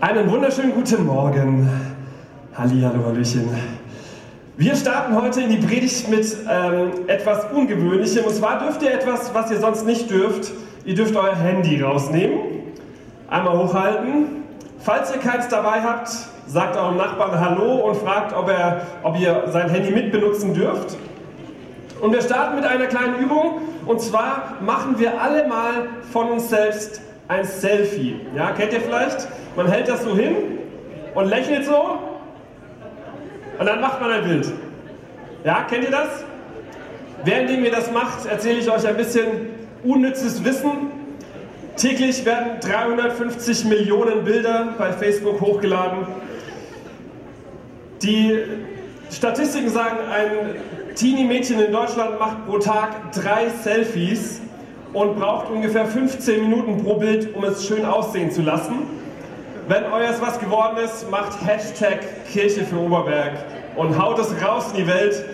Einen wunderschönen guten Morgen. Hallihallo, Hallöchen. Wir starten heute in die Predigt mit ähm, etwas Ungewöhnlichem. Und zwar dürft ihr etwas, was ihr sonst nicht dürft. Ihr dürft euer Handy rausnehmen. Einmal hochhalten. Falls ihr keins dabei habt, sagt eurem Nachbarn Hallo und fragt, ob, er, ob ihr sein Handy mitbenutzen dürft. Und wir starten mit einer kleinen Übung. Und zwar machen wir alle mal von uns selbst ein Selfie. Ja, kennt ihr vielleicht? Man hält das so hin und lächelt so und dann macht man ein Bild. Ja, kennt ihr das? Während ihr das macht, erzähle ich euch ein bisschen unnützes Wissen. Täglich werden 350 Millionen Bilder bei Facebook hochgeladen. Die Statistiken sagen, ein Teenie-Mädchen in Deutschland macht pro Tag drei Selfies und braucht ungefähr 15 Minuten pro Bild, um es schön aussehen zu lassen. Wenn euers was geworden ist, macht Hashtag Kirche für Oberberg und haut es raus in die Welt.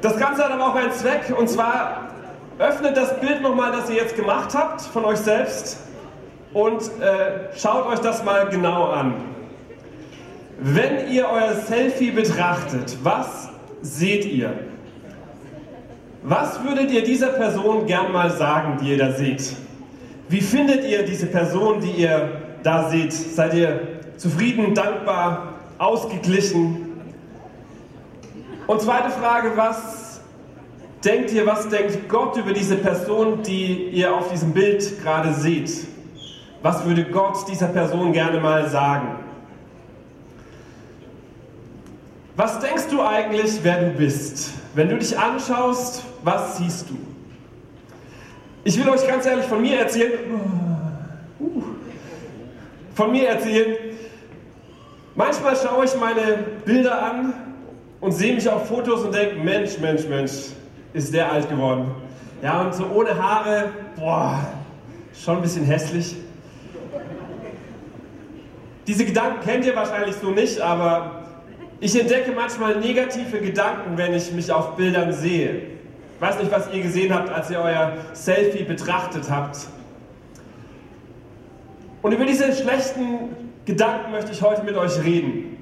Das Ganze hat aber auch einen Zweck und zwar öffnet das Bild nochmal, das ihr jetzt gemacht habt von euch selbst und äh, schaut euch das mal genau an. Wenn ihr euer Selfie betrachtet, was seht ihr? Was würdet ihr dieser Person gern mal sagen, die ihr da seht? Wie findet ihr diese Person, die ihr da seht? Seid ihr zufrieden, dankbar, ausgeglichen? Und zweite Frage, was denkt ihr, was denkt Gott über diese Person, die ihr auf diesem Bild gerade seht? Was würde Gott dieser Person gerne mal sagen? Was denkst du eigentlich, wer du bist? Wenn du dich anschaust, was siehst du? Ich will euch ganz ehrlich von mir erzählen. Uh, von mir erzählen. Manchmal schaue ich meine Bilder an und sehe mich auf Fotos und denke, Mensch, Mensch, Mensch, ist der alt geworden. Ja, und so ohne Haare, boah, schon ein bisschen hässlich. Diese Gedanken kennt ihr wahrscheinlich so nicht, aber ich entdecke manchmal negative Gedanken, wenn ich mich auf Bildern sehe. Ich weiß nicht, was ihr gesehen habt, als ihr euer Selfie betrachtet habt. Und über diese schlechten Gedanken möchte ich heute mit euch reden.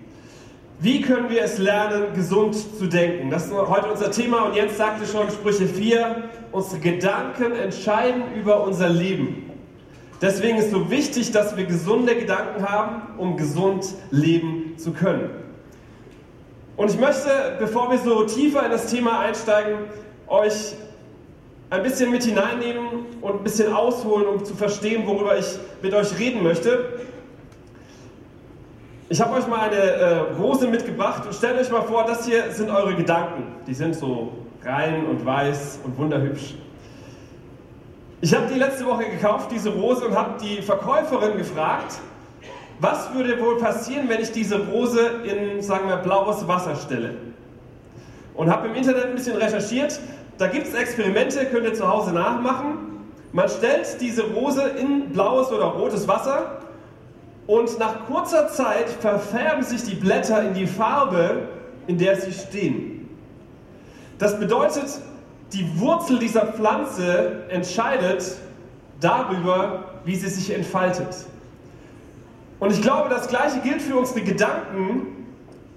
Wie können wir es lernen, gesund zu denken? Das ist heute unser Thema und Jens sagte schon, Sprüche 4, unsere Gedanken entscheiden über unser Leben. Deswegen ist so wichtig, dass wir gesunde Gedanken haben, um gesund leben zu können. Und ich möchte, bevor wir so tiefer in das Thema einsteigen, euch ein bisschen mit hineinnehmen und ein bisschen ausholen, um zu verstehen, worüber ich mit euch reden möchte. Ich habe euch mal eine äh, Rose mitgebracht und stellt euch mal vor, das hier sind eure Gedanken. Die sind so rein und weiß und wunderhübsch. Ich habe die letzte Woche gekauft, diese Rose, und habe die Verkäuferin gefragt, was würde wohl passieren, wenn ich diese Rose in, sagen wir, blaues Wasser stelle? Und habe im Internet ein bisschen recherchiert. Da gibt es Experimente, könnt ihr zu Hause nachmachen. Man stellt diese Rose in blaues oder rotes Wasser und nach kurzer Zeit verfärben sich die Blätter in die Farbe, in der sie stehen. Das bedeutet, die Wurzel dieser Pflanze entscheidet darüber, wie sie sich entfaltet. Und ich glaube, das Gleiche gilt für unsere Gedanken,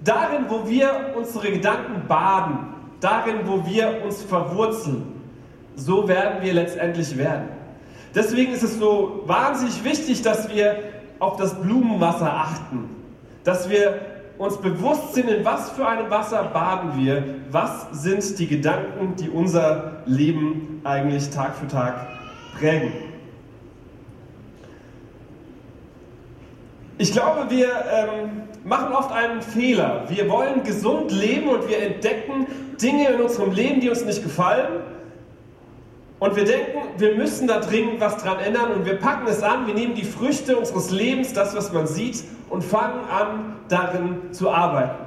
darin, wo wir unsere Gedanken baden, darin, wo wir uns verwurzeln. So werden wir letztendlich werden. Deswegen ist es so wahnsinnig wichtig, dass wir auf das Blumenwasser achten, dass wir uns bewusst sind, in was für einem Wasser baden wir, was sind die Gedanken, die unser Leben eigentlich Tag für Tag prägen. Ich glaube, wir ähm, machen oft einen Fehler. Wir wollen gesund leben und wir entdecken Dinge in unserem Leben, die uns nicht gefallen. Und wir denken, wir müssen da dringend was dran ändern und wir packen es an, wir nehmen die Früchte unseres Lebens, das, was man sieht, und fangen an, darin zu arbeiten.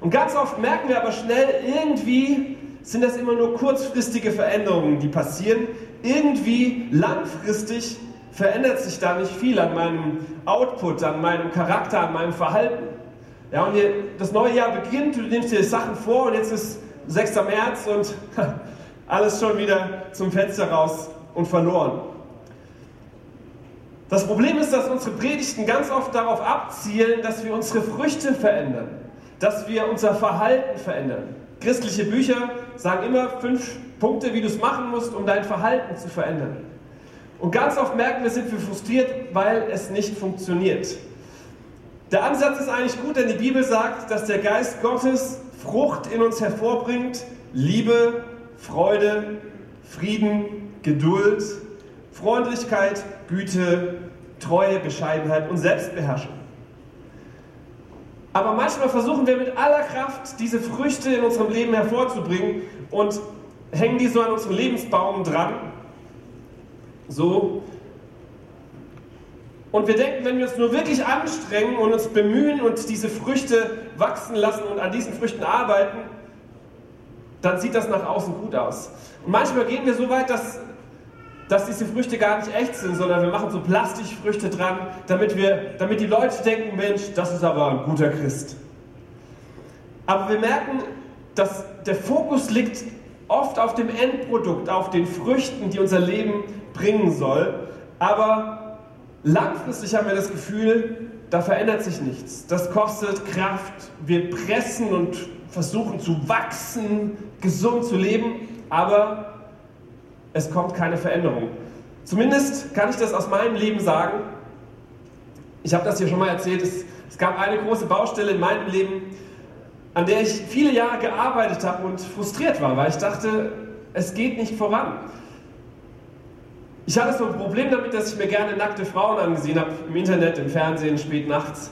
Und ganz oft merken wir aber schnell, irgendwie sind das immer nur kurzfristige Veränderungen, die passieren. Irgendwie langfristig verändert sich da nicht viel an meinem Output, an meinem Charakter, an meinem Verhalten. Ja, und das neue Jahr beginnt, du nimmst dir Sachen vor und jetzt ist 6. März und alles schon wieder zum Fenster raus und verloren. Das Problem ist, dass unsere Predigten ganz oft darauf abzielen, dass wir unsere Früchte verändern, dass wir unser Verhalten verändern. Christliche Bücher sagen immer fünf Punkte, wie du es machen musst, um dein Verhalten zu verändern. Und ganz oft merken wir, sind wir frustriert, weil es nicht funktioniert. Der Ansatz ist eigentlich gut, denn die Bibel sagt, dass der Geist Gottes Frucht in uns hervorbringt. Liebe, Freude, Frieden, Geduld, Freundlichkeit, Güte, Treue, Bescheidenheit und Selbstbeherrschung. Aber manchmal versuchen wir mit aller Kraft, diese Früchte in unserem Leben hervorzubringen und hängen die so an unserem Lebensbaum dran. So. Und wir denken, wenn wir uns nur wirklich anstrengen und uns bemühen und diese Früchte wachsen lassen und an diesen Früchten arbeiten, dann sieht das nach außen gut aus. Und manchmal gehen wir so weit, dass, dass diese Früchte gar nicht echt sind, sondern wir machen so Plastikfrüchte dran, damit, wir, damit die Leute denken, Mensch, das ist aber ein guter Christ. Aber wir merken, dass der Fokus liegt oft auf dem Endprodukt, auf den Früchten, die unser Leben bringen soll. Aber langfristig haben wir das Gefühl, da verändert sich nichts. Das kostet Kraft. Wir pressen und versuchen zu wachsen, gesund zu leben, aber es kommt keine Veränderung. Zumindest kann ich das aus meinem Leben sagen. Ich habe das hier schon mal erzählt. Es, es gab eine große Baustelle in meinem Leben, an der ich viele Jahre gearbeitet habe und frustriert war, weil ich dachte, es geht nicht voran. Ich hatte so ein Problem damit, dass ich mir gerne nackte Frauen angesehen habe, im Internet, im Fernsehen, spät nachts.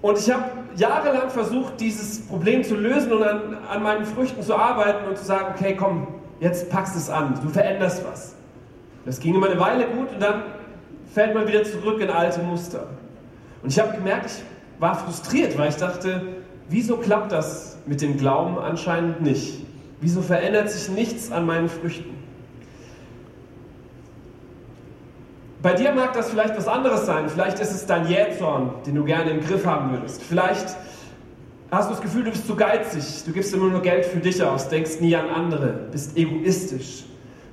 Und ich habe jahrelang versucht, dieses Problem zu lösen und an, an meinen Früchten zu arbeiten und zu sagen, okay, komm, jetzt packst es an, du veränderst was. Das ging immer eine Weile gut und dann fällt man wieder zurück in alte Muster. Und ich habe gemerkt, ich war frustriert, weil ich dachte, wieso klappt das mit dem Glauben anscheinend nicht? Wieso verändert sich nichts an meinen Früchten? Bei dir mag das vielleicht was anderes sein. Vielleicht ist es dein Jähzorn, den du gerne im Griff haben würdest. Vielleicht hast du das Gefühl, du bist zu geizig. Du gibst immer nur Geld für dich aus, denkst nie an andere, bist egoistisch.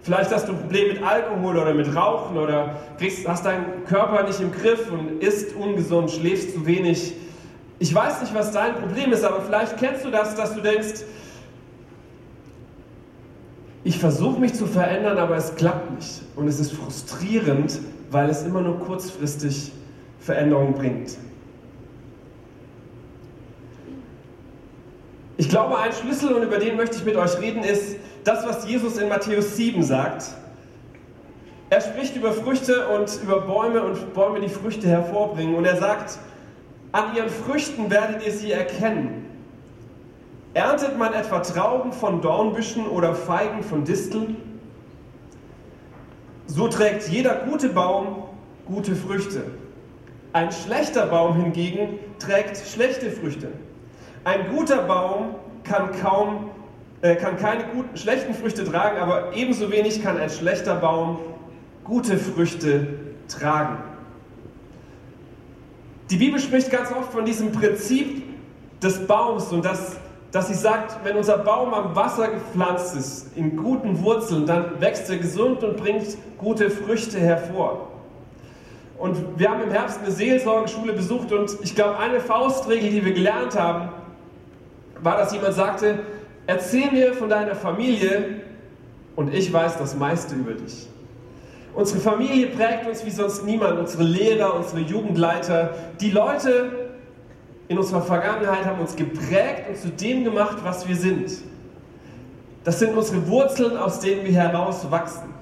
Vielleicht hast du ein Problem mit Alkohol oder mit Rauchen oder kriegst, hast deinen Körper nicht im Griff und isst ungesund, schläfst zu wenig. Ich weiß nicht, was dein Problem ist, aber vielleicht kennst du das, dass du denkst, ich versuche mich zu verändern, aber es klappt nicht. Und es ist frustrierend, weil es immer nur kurzfristig Veränderung bringt. Ich glaube, ein Schlüssel, und über den möchte ich mit euch reden, ist das, was Jesus in Matthäus 7 sagt. Er spricht über Früchte und über Bäume und Bäume, die Früchte hervorbringen. Und er sagt, an ihren Früchten werdet ihr sie erkennen. Erntet man etwa Trauben von Dornbüschen oder Feigen von Disteln? So trägt jeder gute Baum gute Früchte. Ein schlechter Baum hingegen trägt schlechte Früchte. Ein guter Baum kann kaum äh, kann keine guten, schlechten Früchte tragen, aber ebenso wenig kann ein schlechter Baum gute Früchte tragen. Die Bibel spricht ganz oft von diesem Prinzip des Baums und das dass sie sagt, wenn unser Baum am Wasser gepflanzt ist, in guten Wurzeln, dann wächst er gesund und bringt gute Früchte hervor. Und wir haben im Herbst eine Seelsorgeschule besucht und ich glaube, eine Faustregel, die wir gelernt haben, war, dass jemand sagte, erzähl mir von deiner Familie und ich weiß das meiste über dich. Unsere Familie prägt uns wie sonst niemand, unsere Lehrer, unsere Jugendleiter, die Leute, in unserer Vergangenheit haben uns geprägt und zu dem gemacht, was wir sind. Das sind unsere Wurzeln, aus denen wir heraus wachsen.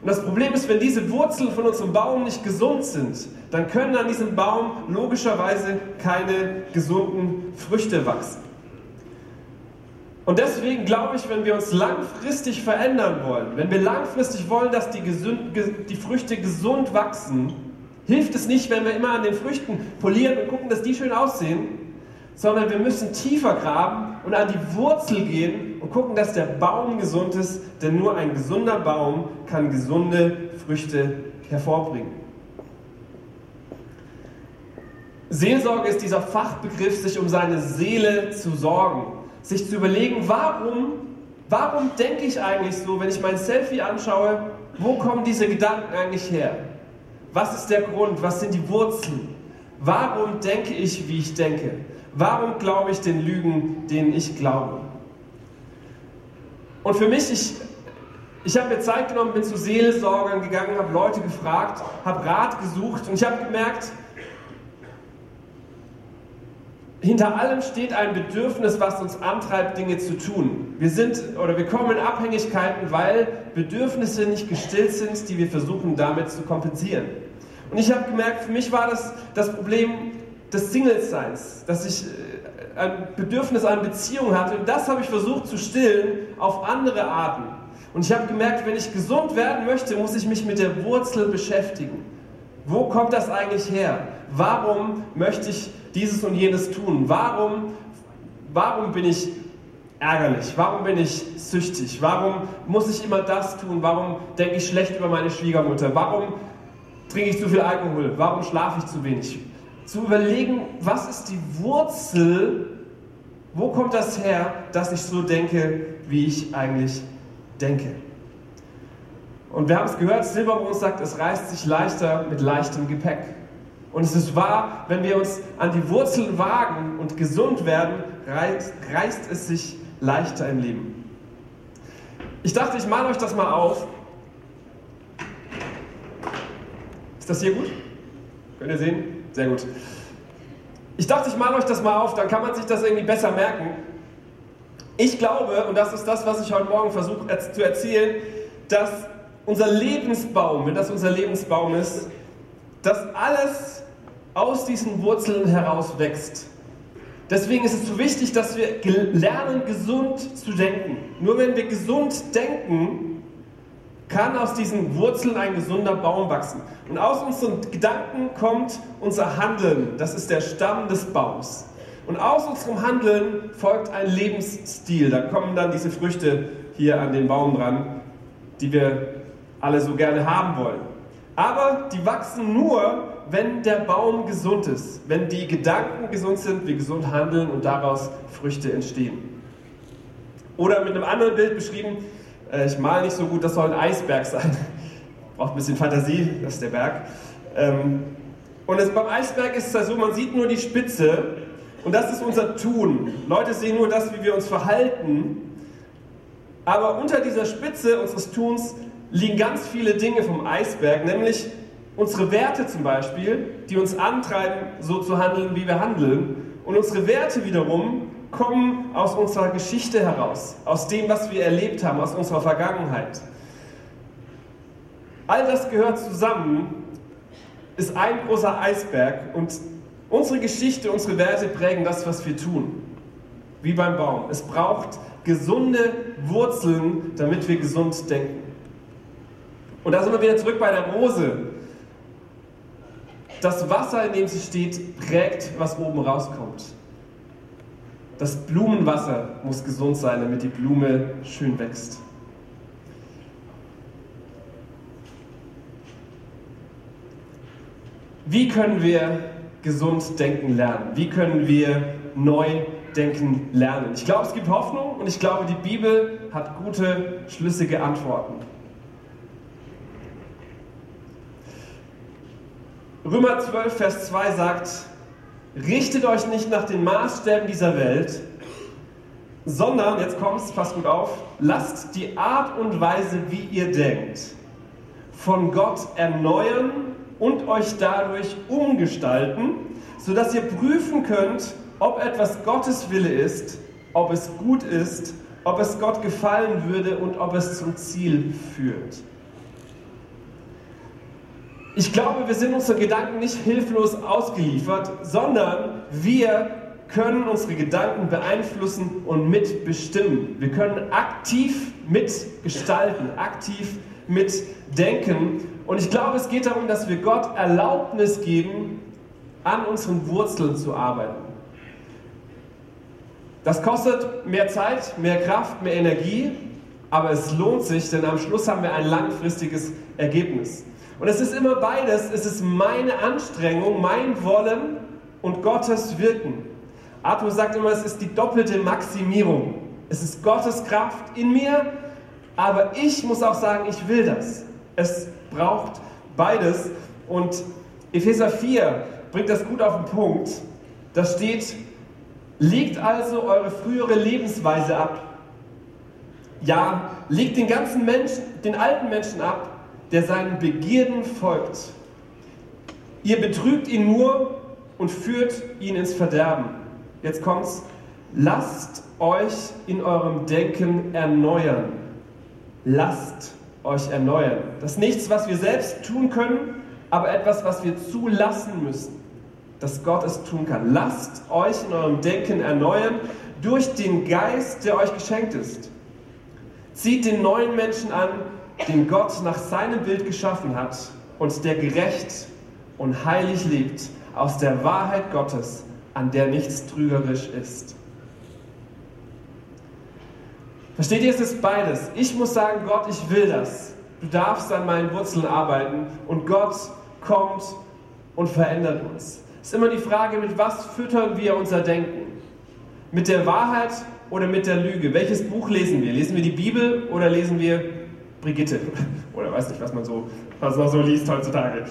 Und das Problem ist, wenn diese Wurzeln von unserem Baum nicht gesund sind, dann können an diesem Baum logischerweise keine gesunden Früchte wachsen. Und deswegen glaube ich, wenn wir uns langfristig verändern wollen, wenn wir langfristig wollen, dass die, gesund, die Früchte gesund wachsen, hilft es nicht, wenn wir immer an den Früchten polieren und gucken, dass die schön aussehen, sondern wir müssen tiefer graben und an die Wurzel gehen und gucken, dass der Baum gesund ist, denn nur ein gesunder Baum kann gesunde Früchte hervorbringen. Seelsorge ist dieser Fachbegriff, sich um seine Seele zu sorgen, sich zu überlegen, warum, warum denke ich eigentlich so, wenn ich mein Selfie anschaue, wo kommen diese Gedanken eigentlich her? Was ist der Grund? Was sind die Wurzeln? Warum denke ich, wie ich denke? Warum glaube ich den Lügen, denen ich glaube? Und für mich, ich, ich habe mir Zeit genommen, bin zu Seelsorgern gegangen, habe Leute gefragt, habe Rat gesucht und ich habe gemerkt, hinter allem steht ein Bedürfnis, was uns antreibt, Dinge zu tun. Wir sind oder wir kommen in Abhängigkeiten, weil Bedürfnisse nicht gestillt sind, die wir versuchen damit zu kompensieren. Und ich habe gemerkt, für mich war das das Problem des Single-Seins, dass ich äh, ein Bedürfnis an Beziehung hatte. Und das habe ich versucht zu stillen auf andere Arten. Und ich habe gemerkt, wenn ich gesund werden möchte, muss ich mich mit der Wurzel beschäftigen. Wo kommt das eigentlich her? Warum möchte ich dieses und jenes tun? Warum, warum bin ich ärgerlich? Warum bin ich süchtig? Warum muss ich immer das tun? Warum denke ich schlecht über meine Schwiegermutter? Warum trinke ich zu viel Alkohol? Warum schlafe ich zu wenig? Zu überlegen, was ist die Wurzel, wo kommt das her, dass ich so denke, wie ich eigentlich denke. Und wir haben es gehört, Silberbrunn sagt, es reißt sich leichter mit leichtem Gepäck. Und es ist wahr, wenn wir uns an die Wurzeln wagen und gesund werden, reißt, reißt es sich leichter im Leben. Ich dachte, ich male euch das mal auf. Ist das hier gut? Könnt ihr sehen? Sehr gut. Ich dachte, ich male euch das mal auf, dann kann man sich das irgendwie besser merken. Ich glaube, und das ist das, was ich heute Morgen versuche zu erzählen, dass unser Lebensbaum, wenn das unser Lebensbaum ist, dass alles aus diesen Wurzeln heraus wächst. Deswegen ist es so wichtig, dass wir lernen, gesund zu denken. Nur wenn wir gesund denken, kann aus diesen Wurzeln ein gesunder Baum wachsen. Und aus unseren Gedanken kommt unser Handeln. Das ist der Stamm des Baums. Und aus unserem Handeln folgt ein Lebensstil. Da kommen dann diese Früchte hier an den Baum dran, die wir alle so gerne haben wollen. Aber die wachsen nur, wenn der Baum gesund ist, wenn die Gedanken gesund sind, wir gesund handeln und daraus Früchte entstehen. Oder mit einem anderen Bild beschrieben, äh, ich male nicht so gut, das soll ein Eisberg sein. Braucht ein bisschen Fantasie, das ist der Berg. Ähm, und es, beim Eisberg ist es ja so, man sieht nur die Spitze und das ist unser Tun. Leute sehen nur das, wie wir uns verhalten. Aber unter dieser Spitze unseres Tuns liegen ganz viele Dinge vom Eisberg, nämlich unsere Werte zum Beispiel, die uns antreiben, so zu handeln, wie wir handeln. Und unsere Werte wiederum kommen aus unserer Geschichte heraus, aus dem, was wir erlebt haben, aus unserer Vergangenheit. All das gehört zusammen, ist ein großer Eisberg und unsere Geschichte, unsere Werte prägen das, was wir tun. Wie beim Baum. Es braucht gesunde Wurzeln, damit wir gesund denken. Und da sind wir wieder zurück bei der Rose. Das Wasser, in dem sie steht, prägt, was oben rauskommt. Das Blumenwasser muss gesund sein, damit die Blume schön wächst. Wie können wir gesund denken lernen? Wie können wir neu denken lernen? Ich glaube, es gibt Hoffnung und ich glaube, die Bibel hat gute, schlüssige Antworten. Römer 12, Vers 2 sagt, richtet euch nicht nach den Maßstäben dieser Welt, sondern, jetzt kommt es, passt gut auf, lasst die Art und Weise, wie ihr denkt, von Gott erneuern und euch dadurch umgestalten, sodass ihr prüfen könnt, ob etwas Gottes Wille ist, ob es gut ist, ob es Gott gefallen würde und ob es zum Ziel führt. Ich glaube, wir sind unseren Gedanken nicht hilflos ausgeliefert, sondern wir können unsere Gedanken beeinflussen und mitbestimmen. Wir können aktiv mitgestalten, aktiv mitdenken. Und ich glaube, es geht darum, dass wir Gott Erlaubnis geben, an unseren Wurzeln zu arbeiten. Das kostet mehr Zeit, mehr Kraft, mehr Energie, aber es lohnt sich, denn am Schluss haben wir ein langfristiges Ergebnis. Und es ist immer beides. Es ist meine Anstrengung, mein Wollen und Gottes Wirken. Arthur sagt immer, es ist die doppelte Maximierung. Es ist Gottes Kraft in mir, aber ich muss auch sagen, ich will das. Es braucht beides. Und Epheser 4 bringt das gut auf den Punkt. Da steht, legt also eure frühere Lebensweise ab. Ja, legt den ganzen Menschen, den alten Menschen ab, der seinen Begierden folgt. Ihr betrügt ihn nur und führt ihn ins Verderben. Jetzt kommt's. Lasst euch in eurem Denken erneuern. Lasst euch erneuern. Das ist nichts, was wir selbst tun können, aber etwas, was wir zulassen müssen, dass Gott es tun kann. Lasst euch in eurem Denken erneuern durch den Geist, der euch geschenkt ist. Zieht den neuen Menschen an, den Gott nach seinem Bild geschaffen hat und der gerecht und heilig lebt, aus der Wahrheit Gottes, an der nichts trügerisch ist. Versteht ihr, es ist beides. Ich muss sagen, Gott, ich will das. Du darfst an meinen Wurzeln arbeiten und Gott kommt und verändert uns. Es ist immer die Frage, mit was füttern wir unser Denken? Mit der Wahrheit oder mit der Lüge? Welches Buch lesen wir? Lesen wir die Bibel oder lesen wir Brigitte? Oder weiß nicht, was man so, was man so liest heutzutage.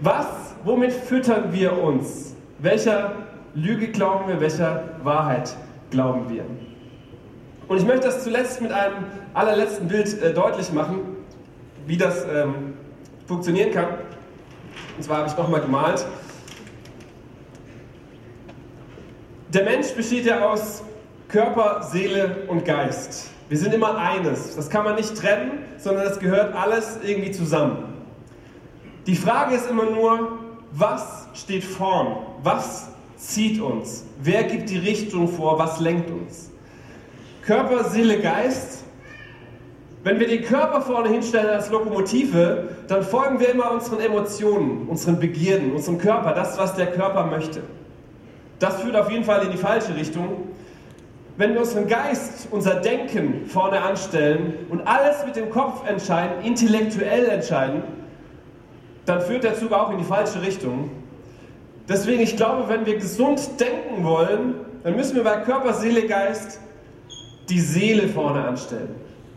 Was, womit füttern wir uns? Welcher Lüge glauben wir, welcher Wahrheit glauben wir? Und ich möchte das zuletzt mit einem allerletzten Bild äh, deutlich machen, wie das ähm, funktionieren kann. Und zwar habe ich nochmal gemalt. Der Mensch besteht ja aus Körper, Seele und Geist. Wir sind immer eines. Das kann man nicht trennen, sondern das gehört alles irgendwie zusammen. Die Frage ist immer nur, was steht vorn? Was zieht uns? Wer gibt die Richtung vor? Was lenkt uns? Körper, Seele, Geist. Wenn wir den Körper vorne hinstellen als Lokomotive, dann folgen wir immer unseren Emotionen, unseren Begierden, unserem Körper, das, was der Körper möchte. Das führt auf jeden Fall in die falsche Richtung. Wenn wir unseren Geist, unser Denken vorne anstellen und alles mit dem Kopf entscheiden, intellektuell entscheiden, dann führt der Zug auch in die falsche Richtung. Deswegen, ich glaube, wenn wir gesund denken wollen, dann müssen wir bei Körper, Seele, Geist die Seele vorne anstellen.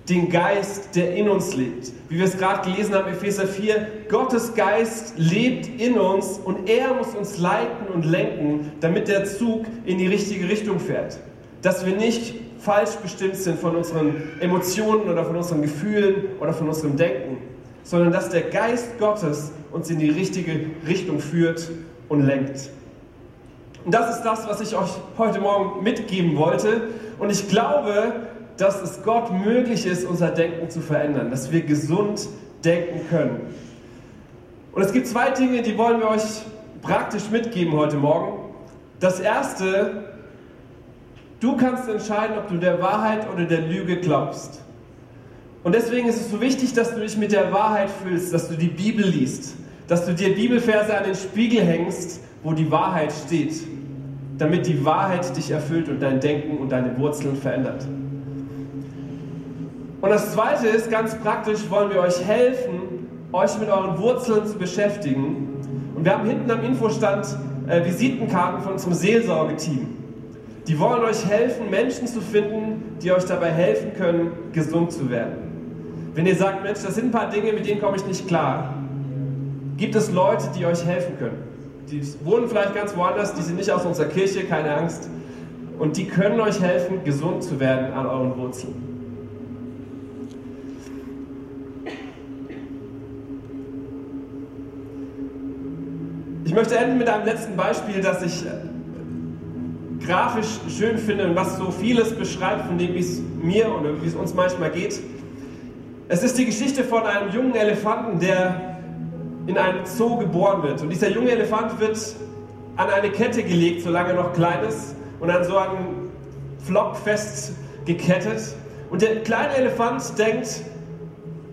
Den Geist, der in uns lebt. Wie wir es gerade gelesen haben, Epheser 4, Gottes Geist lebt in uns und er muss uns leiten und lenken, damit der Zug in die richtige Richtung fährt. Dass wir nicht falsch bestimmt sind von unseren Emotionen oder von unseren Gefühlen oder von unserem Denken, sondern dass der Geist Gottes uns in die richtige Richtung führt und lenkt. Und das ist das, was ich euch heute Morgen mitgeben wollte. Und ich glaube, dass es Gott möglich ist, unser Denken zu verändern, dass wir gesund denken können. Und es gibt zwei Dinge, die wollen wir euch praktisch mitgeben heute Morgen. Das erste, du kannst entscheiden, ob du der Wahrheit oder der Lüge glaubst. Und deswegen ist es so wichtig, dass du dich mit der Wahrheit fühlst, dass du die Bibel liest, dass du dir Bibelverse an den Spiegel hängst, wo die Wahrheit steht, damit die Wahrheit dich erfüllt und dein Denken und deine Wurzeln verändert. Und das Zweite ist, ganz praktisch wollen wir euch helfen, euch mit euren Wurzeln zu beschäftigen. Und wir haben hinten am Infostand äh, Visitenkarten von unserem Seelsorgeteam. Die wollen euch helfen, Menschen zu finden, die euch dabei helfen können, gesund zu werden. Wenn ihr sagt, Mensch, das sind ein paar Dinge, mit denen komme ich nicht klar, gibt es Leute, die euch helfen können die wohnen vielleicht ganz woanders, die sind nicht aus unserer Kirche, keine Angst. Und die können euch helfen, gesund zu werden an euren Wurzeln. Ich möchte enden mit einem letzten Beispiel, das ich grafisch schön finde und was so vieles beschreibt von dem, wie es mir oder wie es uns manchmal geht. Es ist die Geschichte von einem jungen Elefanten, der in einem Zoo geboren wird. Und dieser junge Elefant wird an eine Kette gelegt, solange er noch klein ist, und an so einen Flock festgekettet. Und der kleine Elefant denkt,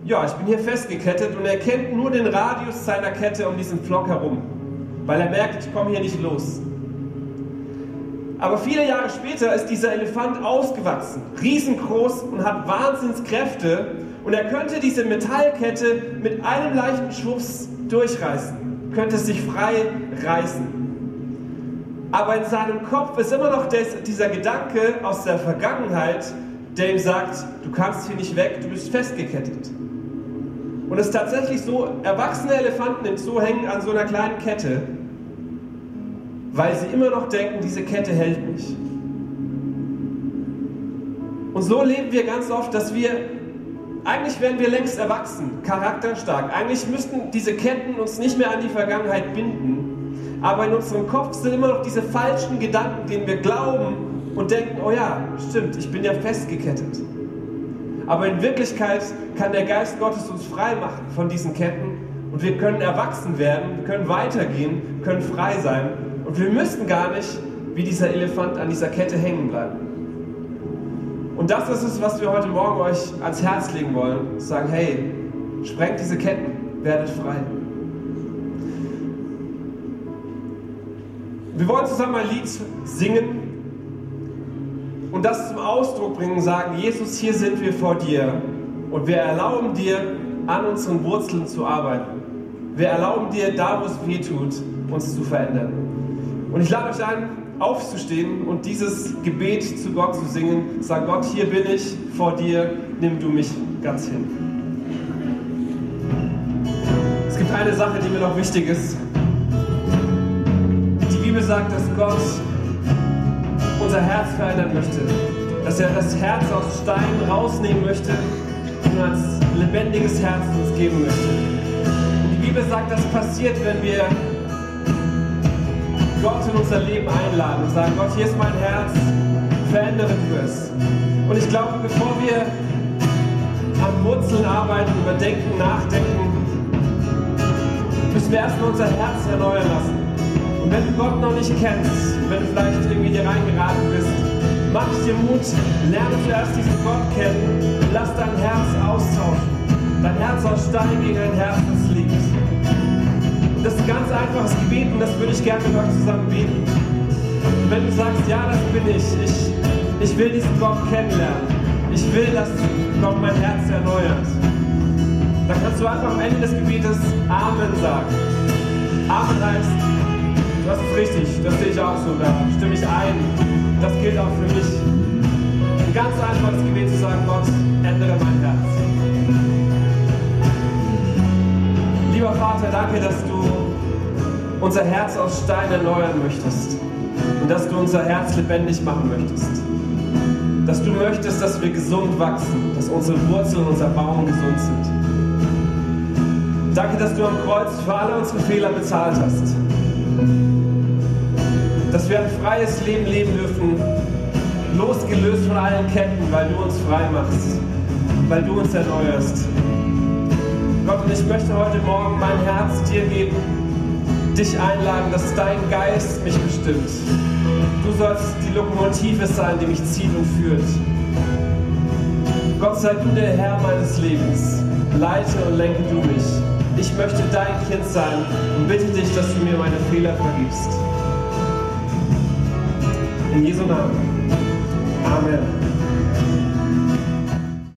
ja, ich bin hier festgekettet und er kennt nur den Radius seiner Kette um diesen Flock herum, weil er merkt, ich komme hier nicht los. Aber viele Jahre später ist dieser Elefant ausgewachsen, riesengroß und hat Wahnsinnskräfte und er könnte diese Metallkette mit einem leichten Schubs durchreißen, könnte sich frei reißen. Aber in seinem Kopf ist immer noch des, dieser Gedanke aus der Vergangenheit, der ihm sagt, du kannst hier nicht weg, du bist festgekettet. Und es ist tatsächlich so, erwachsene Elefanten im Zoo hängen an so einer kleinen Kette, weil sie immer noch denken, diese Kette hält mich. Und so leben wir ganz oft, dass wir, eigentlich wären wir längst erwachsen, charakterstark. Eigentlich müssten diese Ketten uns nicht mehr an die Vergangenheit binden. Aber in unserem Kopf sind immer noch diese falschen Gedanken, denen wir glauben und denken, oh ja, stimmt, ich bin ja festgekettet. Aber in Wirklichkeit kann der Geist Gottes uns frei machen von diesen Ketten und wir können erwachsen werden, können weitergehen, können frei sein und wir müssen gar nicht wie dieser Elefant an dieser Kette hängen bleiben. Und das ist es, was wir heute Morgen euch ans Herz legen wollen. Sagen, hey, sprengt diese Ketten, werdet frei. Wir wollen zusammen ein Lied singen und das zum Ausdruck bringen, sagen, Jesus, hier sind wir vor dir und wir erlauben dir, an unseren Wurzeln zu arbeiten. Wir erlauben dir, da wo es weh tut, uns zu verändern. Und ich lade euch ein, aufzustehen und dieses Gebet zu Gott zu singen. Sag Gott, hier bin ich vor dir, nimm du mich ganz hin. Es gibt eine Sache, die mir noch wichtig ist. Die Bibel sagt, dass Gott unser Herz verändern möchte. Dass er das Herz aus Stein rausnehmen möchte und als lebendiges Herz uns geben möchte. Und die Bibel sagt, das passiert, wenn wir Gott in unser Leben einladen und sagen, Gott, hier ist mein Herz, verändere du es. Und ich glaube, bevor wir an Wurzeln arbeiten, überdenken, nachdenken, müssen wir erstmal unser Herz erneuern lassen. Und wenn du Gott noch nicht kennst, wenn du vielleicht irgendwie hier reingeraten bist, mach dir Mut, lerne zuerst diesen Gott kennen, lass dein Herz austauschen. Dein Herz aus Stein gegen ein Herz, das liebt. Das ist ein ganz einfaches Gebet und das würde ich gerne mit euch zusammen beten. Und wenn du sagst, ja, das bin ich, ich, ich will diesen Gott kennenlernen, ich will, dass Gott mein Herz erneuert, dann kannst du einfach am Ende des Gebetes Amen sagen. Amen heißt, das ist richtig, das sehe ich auch so, da stimme ich ein. Das gilt auch für mich. Ein ganz einfaches Gebet zu sagen, Gott, ändere mein Herz. Lieber Vater, danke, dass du unser Herz aus Stein erneuern möchtest und dass du unser Herz lebendig machen möchtest. Dass du möchtest, dass wir gesund wachsen, dass unsere Wurzeln, unser Baum gesund sind. Danke, dass du am Kreuz für alle unsere Fehler bezahlt hast. Dass wir ein freies Leben leben dürfen, losgelöst von allen Ketten, weil du uns frei machst, weil du uns erneuerst. Gott, und ich möchte heute Morgen mein Herz dir geben, dich einladen, dass dein Geist mich bestimmt. Du sollst die Lokomotive sein, die mich zieht und führt. Gott sei du der Herr meines Lebens. Leite und lenke du mich. Ich möchte dein Kind sein und bitte dich, dass du mir meine Fehler vergibst. In Jesu Namen. Amen.